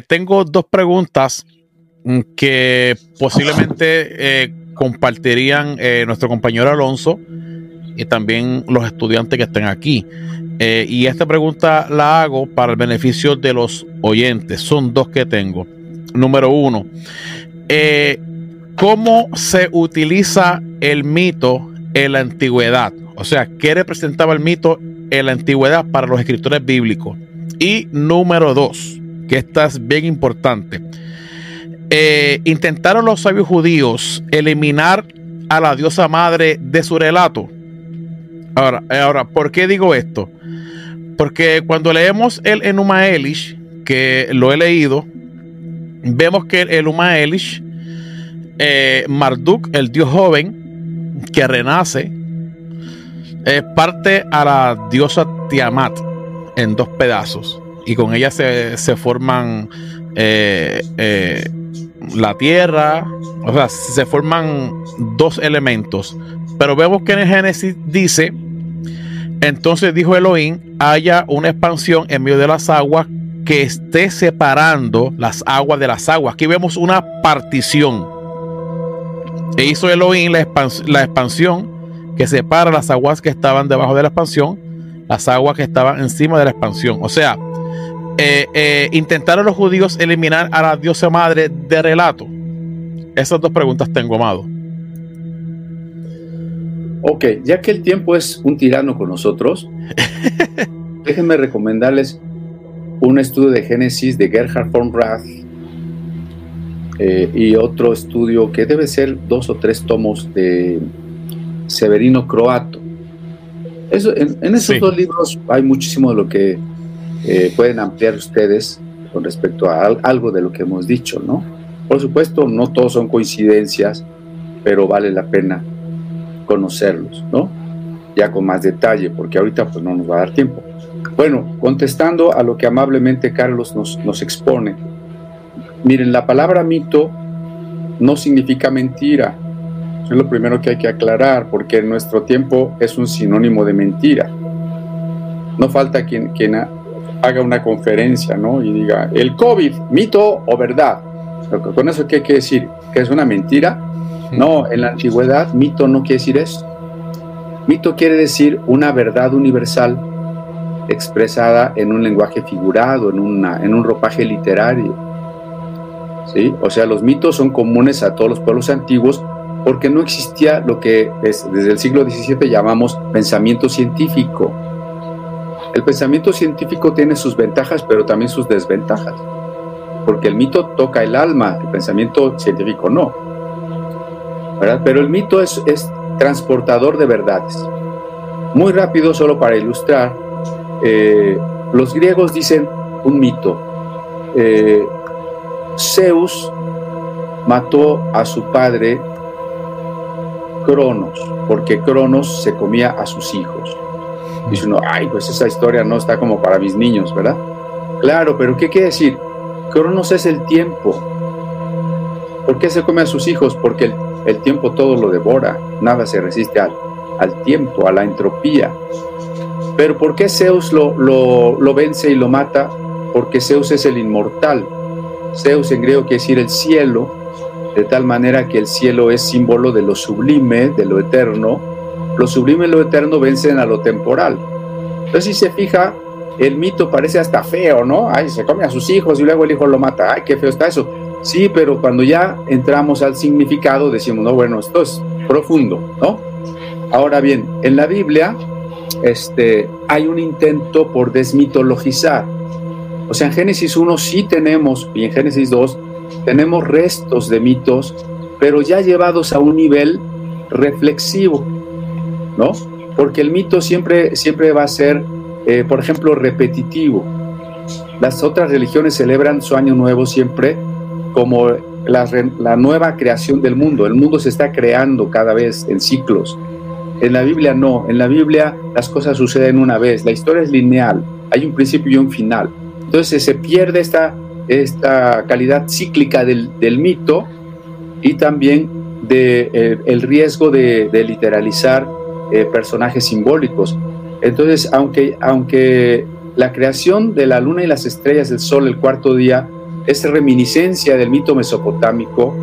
tengo dos preguntas mm, que posiblemente eh, compartirían eh, nuestro compañero Alonso y también los estudiantes que estén aquí. Eh, y esta pregunta la hago para el beneficio de los oyentes. Son dos que tengo. Número uno, ¿cómo se utiliza el mito en la antigüedad? O sea, ¿qué representaba el mito en la antigüedad para los escritores bíblicos? Y número dos, que esta es bien importante. Eh, intentaron los sabios judíos eliminar a la diosa madre de su relato. Ahora, ahora, ¿por qué digo esto? Porque cuando leemos el Enuma Elish, que lo he leído, vemos que el Enuma Elish, eh, Marduk, el dios joven, que renace, es parte a la diosa Tiamat en dos pedazos y con ella se, forman eh, eh, la tierra, o sea, se forman dos elementos. Pero vemos que en el Génesis dice, entonces dijo Elohim, haya una expansión en medio de las aguas que esté separando las aguas de las aguas. Aquí vemos una partición. E hizo Elohim la expansión que separa las aguas que estaban debajo de la expansión, las aguas que estaban encima de la expansión. O sea, eh, eh, intentaron los judíos eliminar a la diosa madre de relato. Esas dos preguntas tengo, amado. Ok, ya que el tiempo es un tirano con nosotros, déjenme recomendarles un estudio de Génesis de Gerhard von Rath eh, y otro estudio que debe ser dos o tres tomos de Severino Croato. Eso, en, esos dos libros hay muchísimo de lo que eh, pueden ampliar ustedes con respecto a algo de lo que hemos dicho, ¿no? Por supuesto, no todos son coincidencias, pero vale la pena conocerlos, ¿no? Ya con más detalle, porque ahorita pues no nos va a dar tiempo. Bueno, contestando a lo que amablemente Carlos nos, nos expone, miren, la palabra mito no significa mentira. Es lo primero que hay que aclarar, porque en nuestro tiempo es un sinónimo de mentira. No falta quien, quien haga una conferencia, ¿no? Y diga, el COVID, mito o verdad. Con eso, ¿qué quiere decir? ¿Que es una mentira? No, en la antigüedad, mito no quiere decir eso. Mito quiere decir una verdad universal expresada en un lenguaje figurado, en, una, en un ropaje literario. ¿Sí? O sea, los mitos son comunes a todos los pueblos antiguos porque no existía lo que desde el siglo XVII llamamos pensamiento científico el pensamiento científico tiene sus ventajas, pero también sus desventajas, porque el mito toca el alma, el pensamiento científico no. Pero el mito es, transportador de verdades. Muy rápido, solo para ilustrar, eh, los griegos dicen un mito. Eh, Zeus mató a su padre Cronos, porque Cronos se comía a sus hijos. Dice uno, ay, pues esa historia no está como para mis niños, ¿verdad? Claro, pero ¿qué quiere decir? Cronos es el tiempo. ¿Por qué se come a sus hijos? Porque el, tiempo todo lo devora, nada se resiste al, al, tiempo, a la entropía. Pero ¿por qué Zeus lo, lo, lo vence y lo mata? Porque Zeus es el inmortal. Zeus en griego quiere decir el cielo, de tal manera que el cielo es símbolo de lo sublime, de lo eterno, lo sublime y lo eterno vencen a lo temporal. Entonces, si se fija, el mito parece hasta feo, ¿no? Ay, se come a sus hijos y luego el hijo lo mata. Ay, qué feo está eso. Sí, pero cuando ya entramos al significado, decimos, no, bueno, esto es profundo, ¿no? Ahora bien, en la Biblia este, hay un intento por desmitologizar. O sea, en Génesis 1 sí tenemos, y en Génesis 2 tenemos restos de mitos, pero ya llevados a un nivel reflexivo. ¿No? Porque el mito siempre, siempre va a ser, eh, por ejemplo, repetitivo. Las otras religiones celebran su año nuevo siempre como la, la nueva creación del mundo. El mundo se está creando cada vez en ciclos. En la Biblia no, en la Biblia las cosas suceden una vez, la historia es lineal, hay un principio y un final. Entonces se pierde esta, esta calidad cíclica del, del mito y también de, eh, el riesgo de, de literalizar eh, personajes simbólicos. Entonces, aunque, aunque la creación de la luna y las estrellas, el sol, el cuarto día, es reminiscencia del mito mesopotámico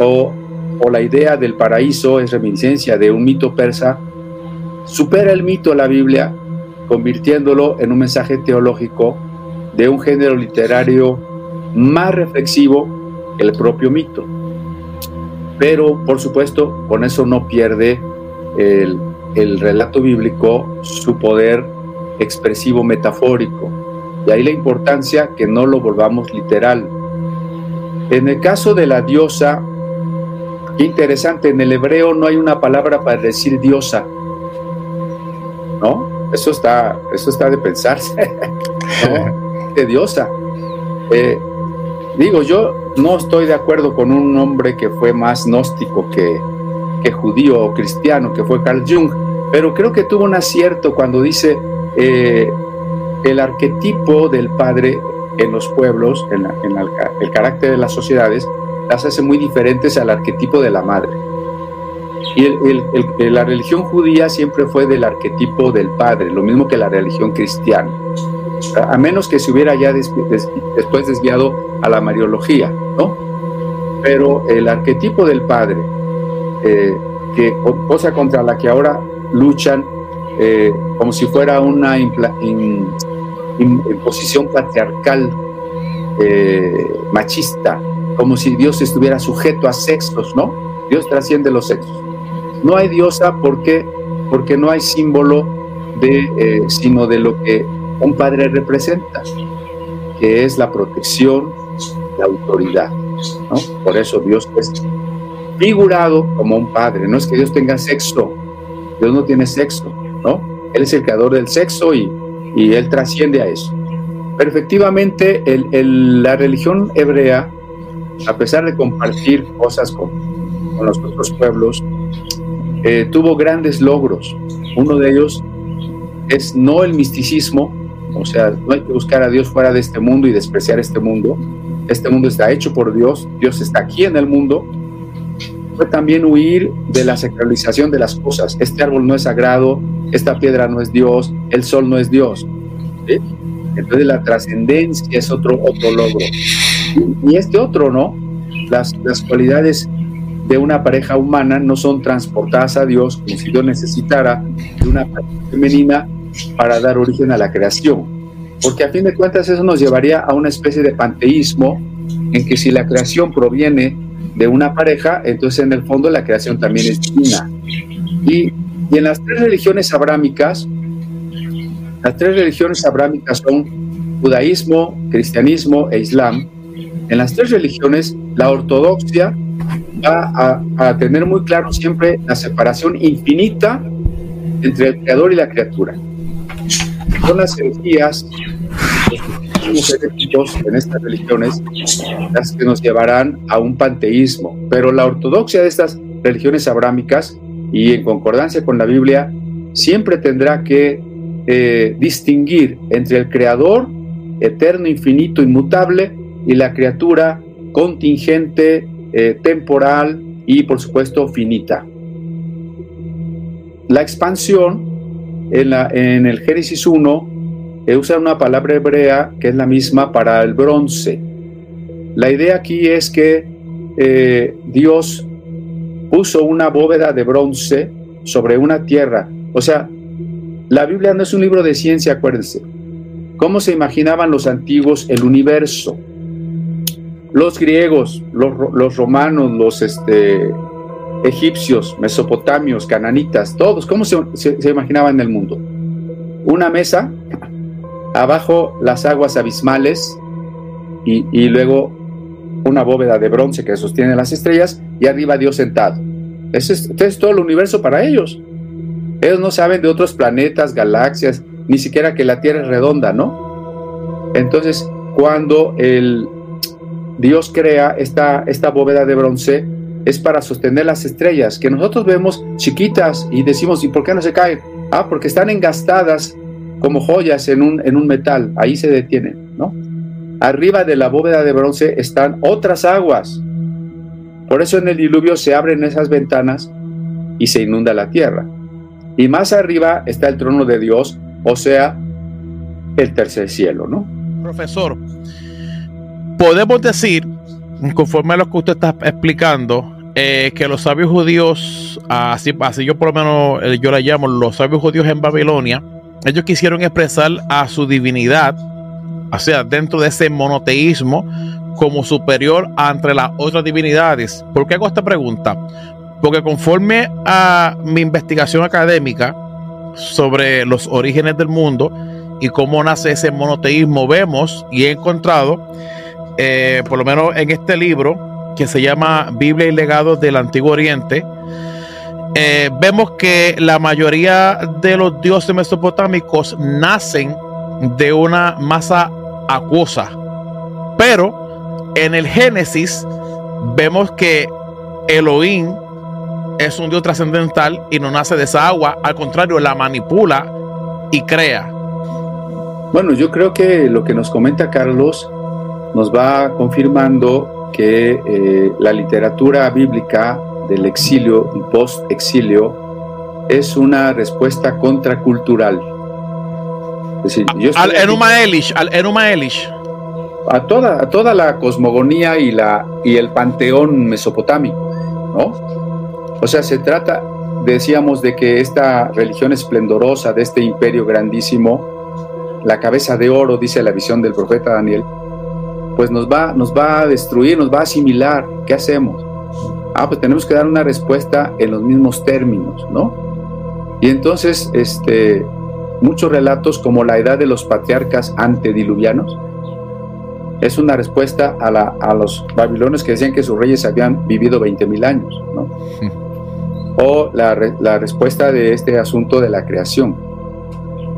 o, o la idea del paraíso es reminiscencia de un mito persa, supera el mito de la Biblia convirtiéndolo en un mensaje teológico de un género literario más reflexivo que el propio mito. Pero, por supuesto, con eso no pierde el, el relato bíblico su poder expresivo metafórico. Y ahí la importancia que no lo volvamos literal. En el caso de la diosa, interesante, en el hebreo no hay una palabra para decir diosa. ¿No? Eso está, eso está de pensarse. De diosa. Eh, digo, yo no estoy de acuerdo con un hombre que fue más gnóstico que, judío o cristiano, que fue Carl Jung, pero creo que tuvo un acierto cuando dice eh, el arquetipo del padre en los pueblos, en, el carácter de las sociedades, las hace muy diferentes al arquetipo de la madre. Y la religión judía siempre fue del arquetipo del padre, lo mismo que la religión cristiana, a menos que se hubiera ya después desviado a la mariología, ¿no? Pero el arquetipo del padre, eh, que, cosa contra la que ahora luchan eh, como si fuera una imposición patriarcal eh, machista, como si Dios estuviera sujeto a sexos, ¿no? Dios trasciende los sexos. No hay diosa porque, porque no hay símbolo de, eh, sino de lo que un padre representa, que es la protección, la autoridad. ¿no? Por eso Dios es figurado como un padre. No es que Dios tenga sexo, Dios no tiene sexo, ¿no? Él es el creador del sexo y, y Él trasciende a eso. Pero efectivamente, la religión hebrea, a pesar de compartir cosas con, con los otros pueblos, eh, tuvo grandes logros. Uno de ellos es no el misticismo, o sea, no hay que buscar a Dios fuera de este mundo y despreciar este mundo. Este mundo está hecho por Dios, Dios está aquí en el mundo. Fue también huir de la sacralización de las cosas. Este árbol no es sagrado, esta piedra no es Dios, el sol no es Dios. Entonces la trascendencia es otro, otro logro. Y, este otro, ¿no? Las, las cualidades de una pareja humana no son transportadas a Dios como si Dios necesitara de una pareja femenina para dar origen a la creación. Porque a fin de cuentas eso nos llevaría a una especie de panteísmo en que si la creación proviene de una pareja, entonces en el fondo la creación también es divina. Y, y en las tres religiones abrámicas, las tres religiones abrámicas son judaísmo, cristianismo e islam. En las tres religiones, la ortodoxia va a, tener muy claro siempre la separación infinita entre el creador y la criatura. Son las energías, los en estas religiones, las que nos llevarán a un panteísmo. Pero la ortodoxia de estas religiones abrámicas, y en concordancia con la Biblia, siempre tendrá que eh, distinguir entre el creador, eterno, infinito, inmutable, y la criatura contingente, eh, temporal y por supuesto finita. La expansión en, la, en el Génesis 1 eh, usa una palabra hebrea que es la misma para el bronce. La idea aquí es que eh, Dios puso una bóveda de bronce sobre una tierra. O sea, la Biblia no es un libro de ciencia, acuérdense. ¿Cómo se imaginaban los antiguos el universo? los griegos, los, romanos, los este, egipcios, mesopotamios, cananitas, todos, ¿cómo se, se, imaginaban el mundo? Una mesa, abajo las aguas abismales y, y, luego una bóveda de bronce que sostiene las estrellas y arriba Dios sentado. Ese es, es todo el universo para ellos. Ellos no saben de otros planetas, galaxias, ni siquiera que la Tierra es redonda, ¿no? Entonces, cuando el, Dios crea esta, esta bóveda de bronce es para sostener las estrellas, que nosotros vemos chiquitas y decimos, ¿y por qué no se caen? Ah, porque están engastadas como joyas en un, en un metal, ahí se detienen, ¿no? Arriba de la bóveda de bronce están otras aguas. Por eso en el diluvio se abren esas ventanas y se inunda la tierra. Y más arriba está el trono de Dios, o sea, el tercer cielo, ¿no? Profesor, podemos decir, conforme a lo que usted está explicando, eh, que los sabios judíos, así, así yo por lo menos eh, yo la llamo, los sabios judíos en Babilonia, ellos quisieron expresar a su divinidad, o sea, dentro de ese monoteísmo, como superior entre las otras divinidades. ¿Por qué hago esta pregunta? Porque conforme a mi investigación académica sobre los orígenes del mundo y cómo nace ese monoteísmo, vemos y he encontrado, eh, por lo menos en este libro, que se llama Biblia y legados del Antiguo Oriente, eh, vemos que la mayoría de los dioses mesopotámicos nacen de una masa acuosa. Pero en el Génesis vemos que Elohim es un dios trascendental y no nace de esa agua, al contrario, la manipula y crea. Bueno, yo creo que lo que nos comenta Carlos nos va confirmando que eh, la literatura bíblica del exilio y post-exilio es una respuesta contracultural. Es decir, al Enuma Elish, al Enuma Elish. A toda, a toda la cosmogonía y, la, y el panteón mesopotámico, ¿no? O sea, se trata, decíamos, de que esta religión esplendorosa de este imperio grandísimo, la cabeza de oro, dice la visión del profeta Daniel, pues nos va, nos va a destruir, nos va a asimilar. ¿Qué hacemos? Ah, pues tenemos que dar una respuesta en los mismos términos, ¿no? Y entonces, este, muchos relatos como la edad de los patriarcas antediluvianos es una respuesta a, la, a los babilonios que decían que sus reyes habían vivido 20.000 años, ¿no? O la, la respuesta de este asunto de la creación.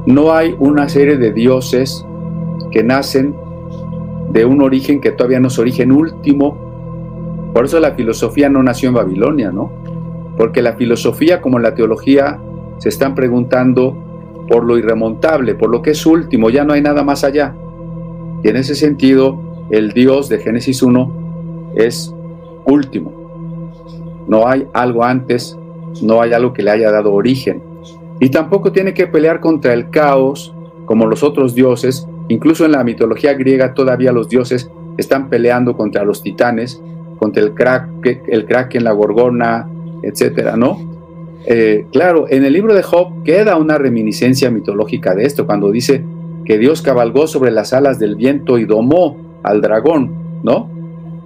No hay una serie de dioses que nacen de un origen que todavía no es origen último por eso la filosofía no nació en Babilonia, ¿no? Porque la filosofía como la teología se están preguntando por lo irremontable, por lo que es último, ya no hay nada más allá. Y en ese sentido, el Dios de Génesis 1 es último. No hay algo antes, no hay algo que le haya dado origen. Y tampoco tiene que pelear contra el caos como los otros dioses. Incluso en la mitología griega todavía los dioses están peleando contra los titanes contra el crack, el crack en la gorgona, etcétera, ¿no? Eh, claro, en el libro de Job queda una reminiscencia mitológica de esto, cuando dice que Dios cabalgó sobre las alas del viento y domó al dragón, ¿no?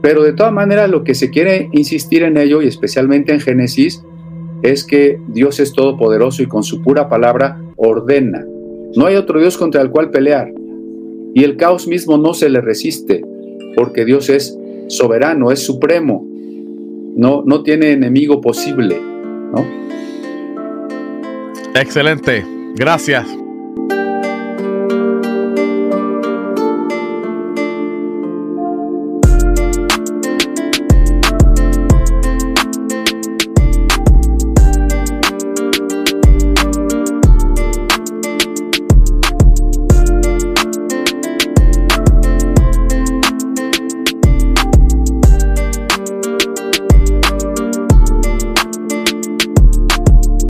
Pero de todas maneras lo que se quiere insistir en ello, y especialmente en Génesis, es que Dios es todopoderoso y con su pura palabra ordena. No hay otro Dios contra el cual pelear. Y el caos mismo no se le resiste, porque Dios es soberano, es supremo, no, no tiene enemigo posible. ¿no? Excelente, gracias.